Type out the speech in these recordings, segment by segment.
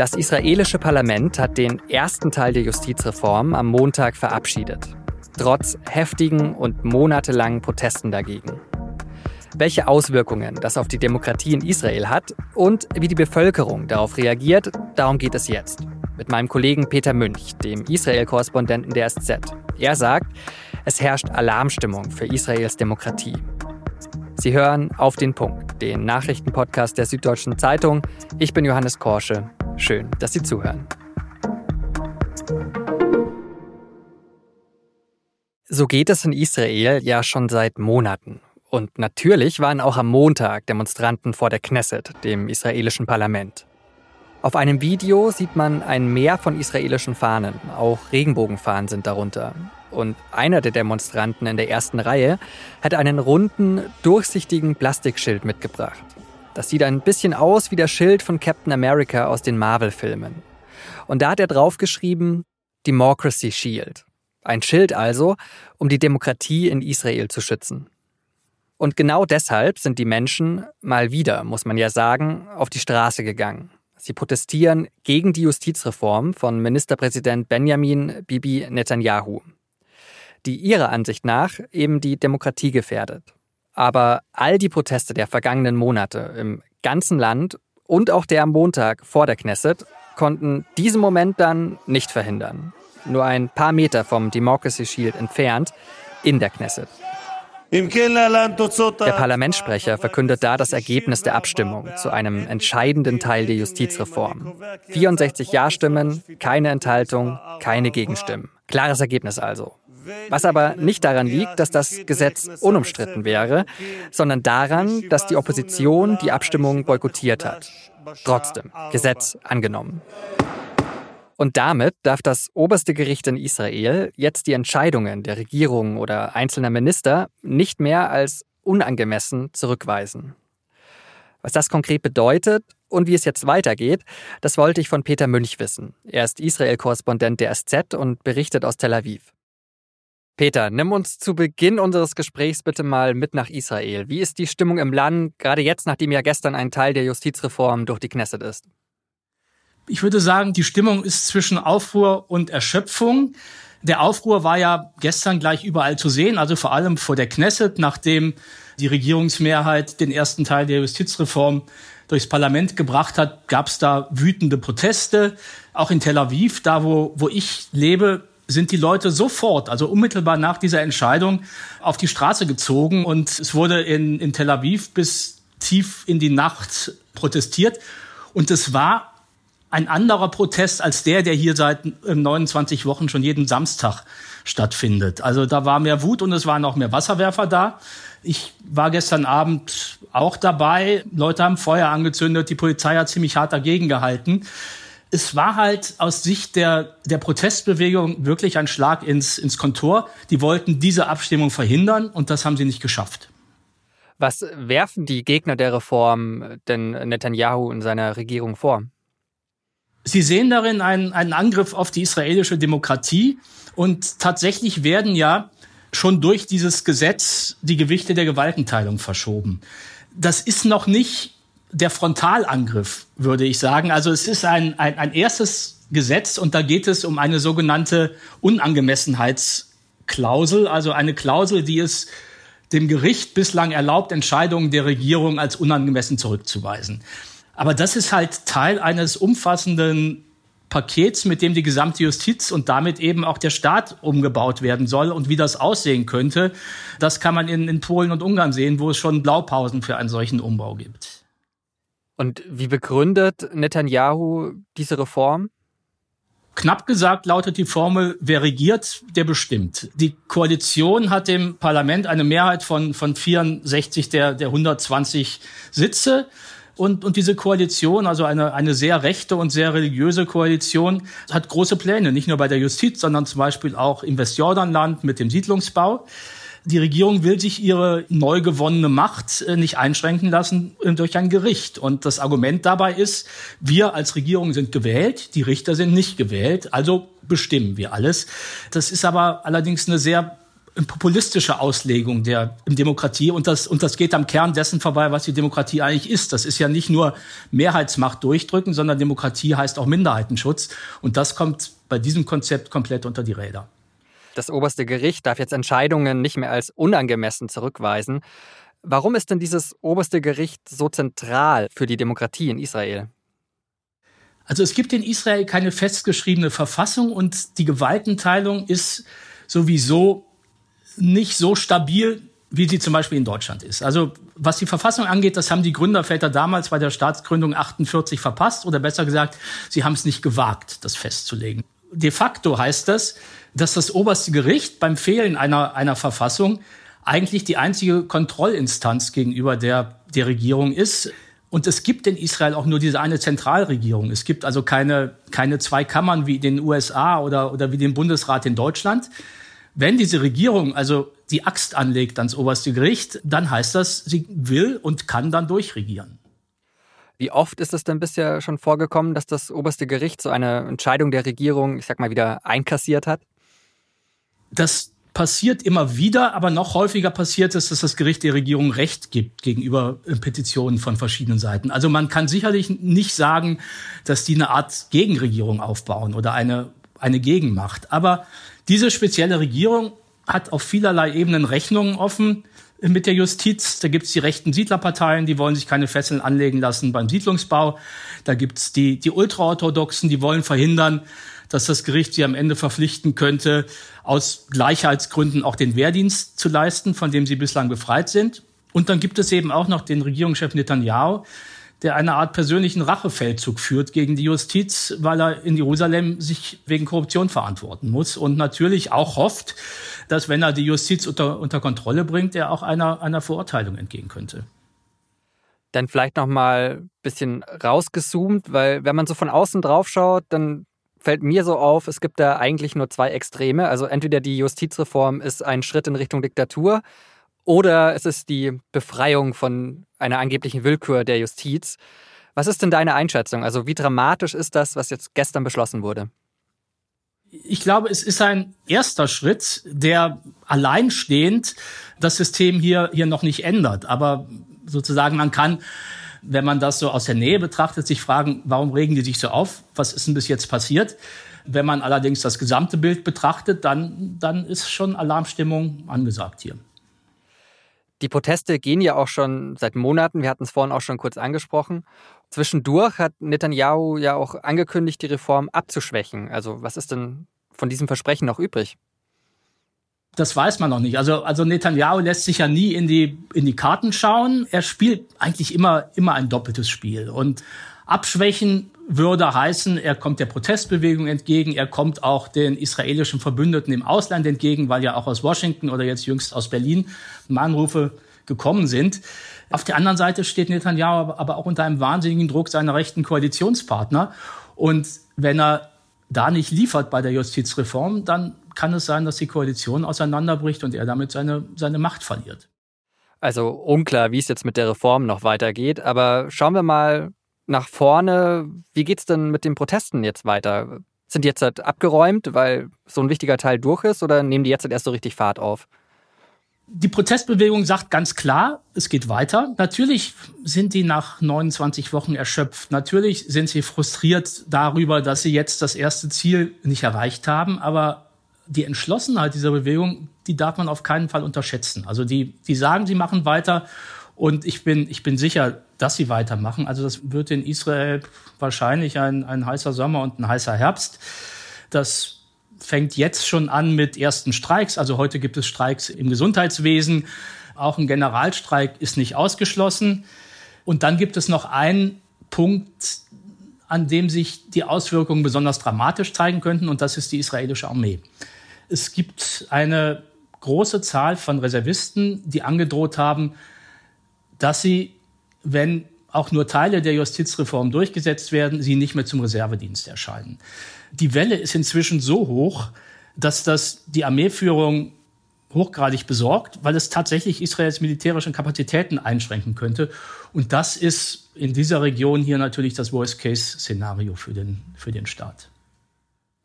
Das israelische Parlament hat den ersten Teil der Justizreform am Montag verabschiedet. Trotz heftigen und monatelangen Protesten dagegen. Welche Auswirkungen das auf die Demokratie in Israel hat und wie die Bevölkerung darauf reagiert, darum geht es jetzt. Mit meinem Kollegen Peter Münch, dem Israel-Korrespondenten der SZ. Er sagt, es herrscht Alarmstimmung für Israels Demokratie. Sie hören auf den Punkt, den Nachrichtenpodcast der Süddeutschen Zeitung. Ich bin Johannes Korsche. Schön, dass Sie zuhören. So geht es in Israel ja schon seit Monaten. Und natürlich waren auch am Montag Demonstranten vor der Knesset, dem israelischen Parlament. Auf einem Video sieht man ein Meer von israelischen Fahnen, auch Regenbogenfahnen sind darunter. Und einer der Demonstranten in der ersten Reihe hat einen runden, durchsichtigen Plastikschild mitgebracht. Das sieht ein bisschen aus wie der Schild von Captain America aus den Marvel-Filmen. Und da hat er draufgeschrieben Democracy Shield. Ein Schild also, um die Demokratie in Israel zu schützen. Und genau deshalb sind die Menschen mal wieder, muss man ja sagen, auf die Straße gegangen. Sie protestieren gegen die Justizreform von Ministerpräsident Benjamin Bibi Netanyahu die ihrer Ansicht nach eben die Demokratie gefährdet. Aber all die Proteste der vergangenen Monate im ganzen Land und auch der am Montag vor der Knesset konnten diesen Moment dann nicht verhindern. Nur ein paar Meter vom Democracy Shield entfernt in der Knesset. Der Parlamentssprecher verkündet da das Ergebnis der Abstimmung zu einem entscheidenden Teil der Justizreform. 64 Ja-Stimmen, keine Enthaltung, keine Gegenstimmen. Klares Ergebnis also. Was aber nicht daran liegt, dass das Gesetz unumstritten wäre, sondern daran, dass die Opposition die Abstimmung boykottiert hat. Trotzdem, Gesetz angenommen. Und damit darf das oberste Gericht in Israel jetzt die Entscheidungen der Regierung oder einzelner Minister nicht mehr als unangemessen zurückweisen. Was das konkret bedeutet und wie es jetzt weitergeht, das wollte ich von Peter Münch wissen. Er ist Israel-Korrespondent der SZ und berichtet aus Tel Aviv. Peter, nimm uns zu Beginn unseres Gesprächs bitte mal mit nach Israel. Wie ist die Stimmung im Land, gerade jetzt, nachdem ja gestern ein Teil der Justizreform durch die Knesset ist? Ich würde sagen, die Stimmung ist zwischen Aufruhr und Erschöpfung. Der Aufruhr war ja gestern gleich überall zu sehen, also vor allem vor der Knesset, nachdem die Regierungsmehrheit den ersten Teil der Justizreform durchs Parlament gebracht hat, gab es da wütende Proteste. Auch in Tel Aviv, da wo, wo ich lebe, sind die Leute sofort, also unmittelbar nach dieser Entscheidung, auf die Straße gezogen und es wurde in, in Tel Aviv bis tief in die Nacht protestiert. Und es war ein anderer Protest als der, der hier seit 29 Wochen schon jeden Samstag stattfindet. Also da war mehr Wut und es waren auch mehr Wasserwerfer da. Ich war gestern Abend auch dabei. Leute haben Feuer angezündet. Die Polizei hat ziemlich hart dagegen gehalten es war halt aus Sicht der, der Protestbewegung wirklich ein Schlag ins, ins Kontor. Die wollten diese Abstimmung verhindern und das haben sie nicht geschafft. Was werfen die Gegner der Reform denn Netanyahu und seiner Regierung vor? Sie sehen darin einen, einen Angriff auf die israelische Demokratie und tatsächlich werden ja schon durch dieses Gesetz die Gewichte der Gewaltenteilung verschoben. Das ist noch nicht der Frontalangriff, würde ich sagen. Also es ist ein, ein, ein erstes Gesetz und da geht es um eine sogenannte Unangemessenheitsklausel, also eine Klausel, die es dem Gericht bislang erlaubt, Entscheidungen der Regierung als unangemessen zurückzuweisen. Aber das ist halt Teil eines umfassenden Pakets, mit dem die gesamte Justiz und damit eben auch der Staat umgebaut werden soll und wie das aussehen könnte, das kann man in, in Polen und Ungarn sehen, wo es schon Blaupausen für einen solchen Umbau gibt. Und wie begründet Netanyahu diese Reform? Knapp gesagt lautet die Formel, wer regiert, der bestimmt. Die Koalition hat dem Parlament eine Mehrheit von, von 64 der, der 120 Sitze. Und, und diese Koalition, also eine, eine sehr rechte und sehr religiöse Koalition, hat große Pläne, nicht nur bei der Justiz, sondern zum Beispiel auch im Westjordanland mit dem Siedlungsbau. Die Regierung will sich ihre neu gewonnene Macht äh, nicht einschränken lassen äh, durch ein Gericht. Und das Argument dabei ist, wir als Regierung sind gewählt, die Richter sind nicht gewählt, also bestimmen wir alles. Das ist aber allerdings eine sehr eine populistische Auslegung der Demokratie und das, und das geht am Kern dessen vorbei, was die Demokratie eigentlich ist. Das ist ja nicht nur Mehrheitsmacht durchdrücken, sondern Demokratie heißt auch Minderheitenschutz. Und das kommt bei diesem Konzept komplett unter die Räder. Das oberste Gericht darf jetzt Entscheidungen nicht mehr als unangemessen zurückweisen. Warum ist denn dieses oberste Gericht so zentral für die Demokratie in Israel? Also es gibt in Israel keine festgeschriebene Verfassung und die Gewaltenteilung ist sowieso nicht so stabil, wie sie zum Beispiel in Deutschland ist. Also was die Verfassung angeht, das haben die Gründerväter damals bei der Staatsgründung 48 verpasst oder besser gesagt, sie haben es nicht gewagt, das festzulegen. De facto heißt das, dass das oberste Gericht beim Fehlen einer, einer Verfassung eigentlich die einzige Kontrollinstanz gegenüber der, der Regierung ist. Und es gibt in Israel auch nur diese eine Zentralregierung. Es gibt also keine, keine zwei Kammern wie in den USA oder, oder wie den Bundesrat in Deutschland. Wenn diese Regierung also die Axt anlegt ans oberste Gericht, dann heißt das, sie will und kann dann durchregieren. Wie oft ist es denn bisher schon vorgekommen, dass das oberste Gericht so eine Entscheidung der Regierung, ich sag mal, wieder einkassiert hat? Das passiert immer wieder, aber noch häufiger passiert es, dass das Gericht der Regierung Recht gibt gegenüber äh, Petitionen von verschiedenen Seiten. Also man kann sicherlich nicht sagen, dass die eine Art Gegenregierung aufbauen oder eine, eine Gegenmacht. Aber diese spezielle Regierung hat auf vielerlei Ebenen Rechnungen offen mit der Justiz. Da gibt es die rechten Siedlerparteien, die wollen sich keine Fesseln anlegen lassen beim Siedlungsbau. Da gibt es die, die Ultraorthodoxen, die wollen verhindern, dass das Gericht sie am Ende verpflichten könnte, aus Gleichheitsgründen auch den Wehrdienst zu leisten, von dem sie bislang befreit sind. Und dann gibt es eben auch noch den Regierungschef Netanyahu, der eine Art persönlichen Rachefeldzug führt gegen die Justiz, weil er in Jerusalem sich wegen Korruption verantworten muss und natürlich auch hofft, dass wenn er die Justiz unter, unter Kontrolle bringt, er auch einer, einer Verurteilung entgehen könnte. Dann vielleicht noch mal ein bisschen rausgezoomt, weil wenn man so von außen drauf schaut, dann fällt mir so auf, es gibt da eigentlich nur zwei Extreme. Also entweder die Justizreform ist ein Schritt in Richtung Diktatur oder es ist die Befreiung von einer angeblichen Willkür der Justiz. Was ist denn deine Einschätzung? Also wie dramatisch ist das, was jetzt gestern beschlossen wurde? Ich glaube, es ist ein erster Schritt, der alleinstehend das System hier, hier noch nicht ändert. Aber sozusagen man kann wenn man das so aus der Nähe betrachtet, sich fragen, warum regen die sich so auf? Was ist denn bis jetzt passiert? Wenn man allerdings das gesamte Bild betrachtet, dann, dann ist schon Alarmstimmung angesagt hier. Die Proteste gehen ja auch schon seit Monaten. Wir hatten es vorhin auch schon kurz angesprochen. Zwischendurch hat Netanyahu ja auch angekündigt, die Reform abzuschwächen. Also was ist denn von diesem Versprechen noch übrig? Das weiß man noch nicht. Also, also Netanyahu lässt sich ja nie in die, in die Karten schauen. Er spielt eigentlich immer, immer ein doppeltes Spiel. Und abschwächen würde heißen, er kommt der Protestbewegung entgegen, er kommt auch den israelischen Verbündeten im Ausland entgegen, weil ja auch aus Washington oder jetzt jüngst aus Berlin Mahnrufe gekommen sind. Auf der anderen Seite steht Netanyahu aber auch unter einem wahnsinnigen Druck seiner rechten Koalitionspartner. Und wenn er da nicht liefert bei der Justizreform, dann kann es sein, dass die Koalition auseinanderbricht und er damit seine, seine Macht verliert. Also unklar, wie es jetzt mit der Reform noch weitergeht. Aber schauen wir mal nach vorne. Wie geht es denn mit den Protesten jetzt weiter? Sind die jetzt halt abgeräumt, weil so ein wichtiger Teil durch ist, oder nehmen die jetzt halt erst so richtig Fahrt auf? Die Protestbewegung sagt ganz klar, es geht weiter. Natürlich sind die nach 29 Wochen erschöpft. Natürlich sind sie frustriert darüber, dass sie jetzt das erste Ziel nicht erreicht haben. Aber die Entschlossenheit dieser Bewegung, die darf man auf keinen Fall unterschätzen. Also die, die sagen, sie machen weiter und ich bin, ich bin sicher, dass sie weitermachen. Also das wird in Israel wahrscheinlich ein, ein heißer Sommer und ein heißer Herbst. Das fängt jetzt schon an mit ersten Streiks. Also heute gibt es Streiks im Gesundheitswesen. Auch ein Generalstreik ist nicht ausgeschlossen. Und dann gibt es noch einen Punkt, an dem sich die Auswirkungen besonders dramatisch zeigen könnten, und das ist die israelische Armee. Es gibt eine große Zahl von Reservisten, die angedroht haben, dass sie, wenn auch nur Teile der Justizreform durchgesetzt werden, sie nicht mehr zum Reservedienst erscheinen. Die Welle ist inzwischen so hoch, dass das die Armeeführung hochgradig besorgt, weil es tatsächlich Israels militärische Kapazitäten einschränken könnte. Und das ist in dieser Region hier natürlich das Worst-Case-Szenario für den, für den Staat.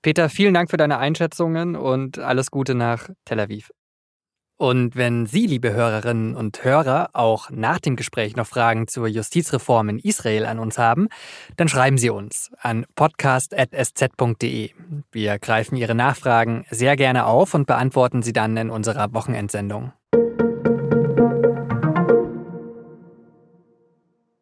Peter, vielen Dank für deine Einschätzungen und alles Gute nach Tel Aviv. Und wenn Sie, liebe Hörerinnen und Hörer, auch nach dem Gespräch noch Fragen zur Justizreform in Israel an uns haben, dann schreiben Sie uns an podcast.sz.de. Wir greifen Ihre Nachfragen sehr gerne auf und beantworten sie dann in unserer Wochenendsendung.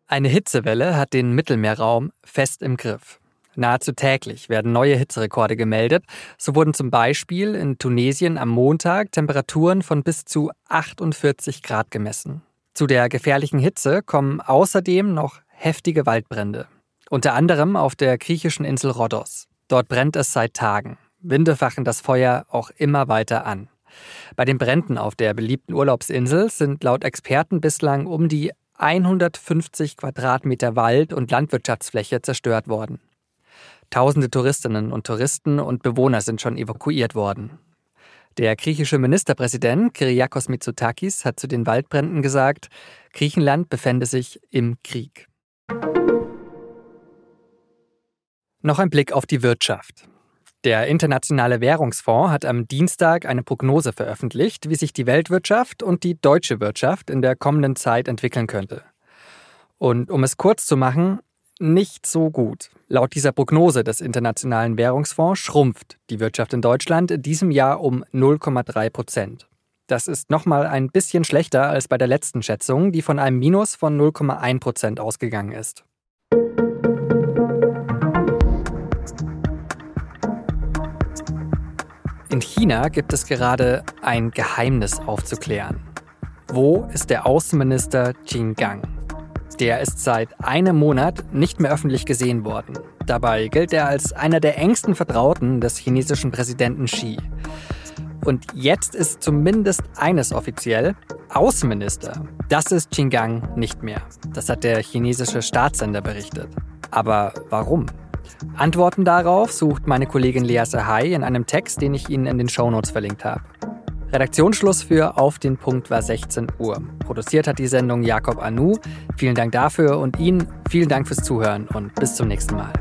Eine Hitzewelle hat den Mittelmeerraum fest im Griff. Nahezu täglich werden neue Hitzerekorde gemeldet. So wurden zum Beispiel in Tunesien am Montag Temperaturen von bis zu 48 Grad gemessen. Zu der gefährlichen Hitze kommen außerdem noch heftige Waldbrände. Unter anderem auf der griechischen Insel Rhodos. Dort brennt es seit Tagen. Winde fachen das Feuer auch immer weiter an. Bei den Bränden auf der beliebten Urlaubsinsel sind laut Experten bislang um die 150 Quadratmeter Wald und Landwirtschaftsfläche zerstört worden. Tausende Touristinnen und Touristen und Bewohner sind schon evakuiert worden. Der griechische Ministerpräsident Kyriakos Mitsotakis hat zu den Waldbränden gesagt, Griechenland befände sich im Krieg. Noch ein Blick auf die Wirtschaft. Der Internationale Währungsfonds hat am Dienstag eine Prognose veröffentlicht, wie sich die Weltwirtschaft und die deutsche Wirtschaft in der kommenden Zeit entwickeln könnte. Und um es kurz zu machen, nicht so gut. Laut dieser Prognose des Internationalen Währungsfonds schrumpft die Wirtschaft in Deutschland in diesem Jahr um 0,3 Prozent. Das ist nochmal ein bisschen schlechter als bei der letzten Schätzung, die von einem Minus von 0,1 Prozent ausgegangen ist. In China gibt es gerade ein Geheimnis aufzuklären. Wo ist der Außenminister Qin Gang? Der ist seit einem Monat nicht mehr öffentlich gesehen worden. Dabei gilt er als einer der engsten Vertrauten des chinesischen Präsidenten Xi. Und jetzt ist zumindest eines offiziell, Außenminister. Das ist Qinggang nicht mehr. Das hat der chinesische Staatssender berichtet. Aber warum? Antworten darauf sucht meine Kollegin Lea Sahai in einem Text, den ich Ihnen in den Shownotes verlinkt habe. Redaktionsschluss für Auf den Punkt war 16 Uhr. Produziert hat die Sendung Jakob Anu. Vielen Dank dafür und Ihnen vielen Dank fürs Zuhören und bis zum nächsten Mal.